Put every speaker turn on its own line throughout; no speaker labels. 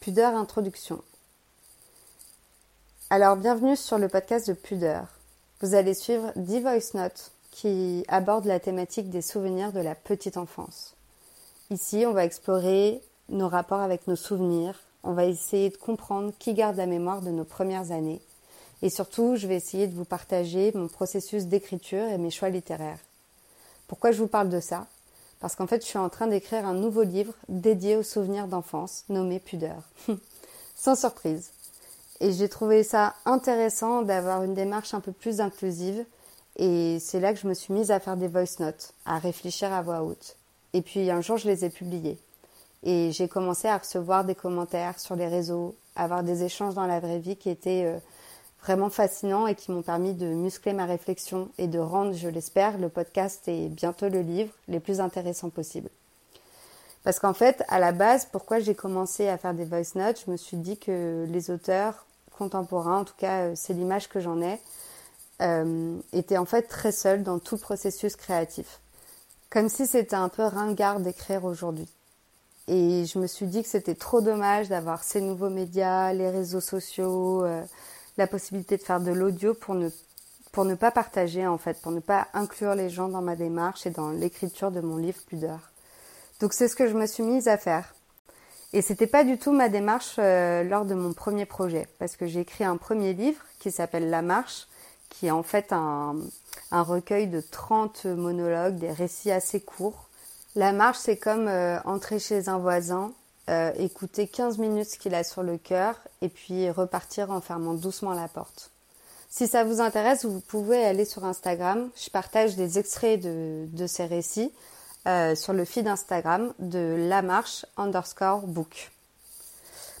Pudeur Introduction. Alors, bienvenue sur le podcast de Pudeur. Vous allez suivre 10 voice notes qui abordent la thématique des souvenirs de la petite enfance. Ici, on va explorer nos rapports avec nos souvenirs, on va essayer de comprendre qui garde la mémoire de nos premières années, et surtout, je vais essayer de vous partager mon processus d'écriture et mes choix littéraires. Pourquoi je vous parle de ça? Parce qu'en fait, je suis en train d'écrire un nouveau livre dédié aux souvenirs d'enfance, nommé Pudeur. Sans surprise. Et j'ai trouvé ça intéressant d'avoir une démarche un peu plus inclusive. Et c'est là que je me suis mise à faire des voice notes, à réfléchir à voix haute. Et puis un jour, je les ai publiés. Et j'ai commencé à recevoir des commentaires sur les réseaux, à avoir des échanges dans la vraie vie qui étaient euh, vraiment fascinants et qui m'ont permis de muscler ma réflexion et de rendre, je l'espère, le podcast et bientôt le livre les plus intéressants possibles. Parce qu'en fait, à la base, pourquoi j'ai commencé à faire des voice notes, je me suis dit que les auteurs contemporains, en tout cas euh, c'est l'image que j'en ai, euh, étaient en fait très seuls dans tout le processus créatif. Comme si c'était un peu ringard d'écrire aujourd'hui. Et je me suis dit que c'était trop dommage d'avoir ces nouveaux médias, les réseaux sociaux, euh, la possibilité de faire de l'audio pour ne, pour ne pas partager en fait, pour ne pas inclure les gens dans ma démarche et dans l'écriture de mon livre Pudeur. Donc c'est ce que je me suis mise à faire. Et c'était pas du tout ma démarche euh, lors de mon premier projet, parce que j'ai écrit un premier livre qui s'appelle La Marche, qui est en fait un, un, recueil de 30 monologues, des récits assez courts. La marche, c'est comme euh, entrer chez un voisin euh, écouter 15 minutes ce qu'il a sur le cœur et puis repartir en fermant doucement la porte. Si ça vous intéresse, vous pouvez aller sur Instagram. Je partage des extraits de, de ces récits euh, sur le feed Instagram de la marche underscore book.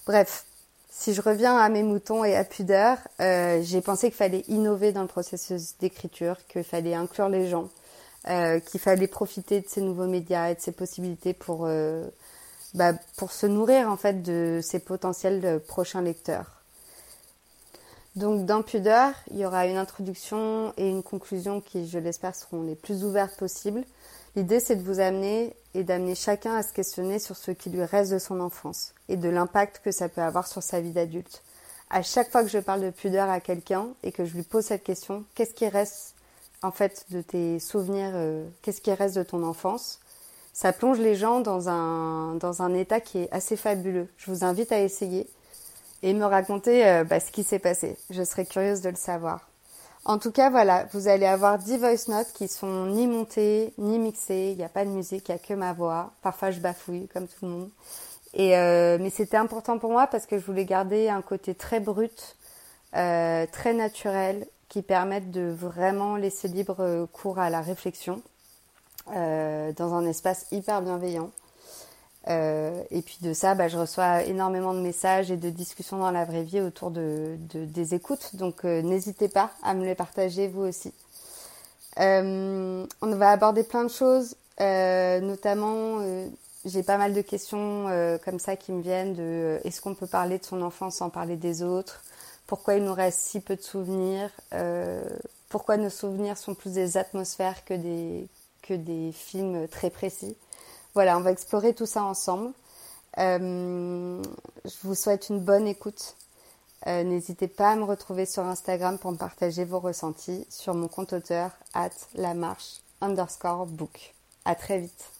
Bref, si je reviens à mes moutons et à pudeur, euh, j'ai pensé qu'il fallait innover dans le processus d'écriture, qu'il fallait inclure les gens, qu'il fallait profiter de ces nouveaux médias et de ces possibilités pour bah, pour se nourrir en fait de ses potentiels prochains lecteurs. Donc dans Pudeur, il y aura une introduction et une conclusion qui, je l'espère, seront les plus ouvertes possibles. L'idée, c'est de vous amener et d'amener chacun à se questionner sur ce qui lui reste de son enfance et de l'impact que ça peut avoir sur sa vie d'adulte. À chaque fois que je parle de pudeur à quelqu'un et que je lui pose cette question, qu'est-ce qui reste en fait de tes souvenirs, euh, qu'est-ce qui reste de ton enfance? Ça plonge les gens dans un, dans un état qui est assez fabuleux. Je vous invite à essayer et me raconter euh, bah, ce qui s'est passé. Je serais curieuse de le savoir. En tout cas, voilà, vous allez avoir 10 voice notes qui sont ni montées, ni mixées. Il n'y a pas de musique, il n'y a que ma voix. Parfois, je bafouille, comme tout le monde. Et euh, mais c'était important pour moi parce que je voulais garder un côté très brut, euh, très naturel, qui permette de vraiment laisser libre cours à la réflexion. Euh, dans un espace hyper bienveillant. Euh, et puis de ça, bah, je reçois énormément de messages et de discussions dans la vraie vie autour de, de des écoutes. Donc euh, n'hésitez pas à me les partager vous aussi. on va aborder plein de choses, notamment j'ai pas mal de questions comme ça qui me viennent de est-ce qu'on peut parler de son enfance sans parler des autres? Pourquoi il nous reste si peu de souvenirs? Pourquoi nos souvenirs sont plus des atmosphères que des, des films très précis. Voilà, on va explorer tout ça ensemble. Euh, je vous souhaite une bonne écoute. Euh, n'hésitez pas à me retrouver sur Instagram pour me partager vos ressentis sur mon compte auteur at la marche underscore book. À très vite.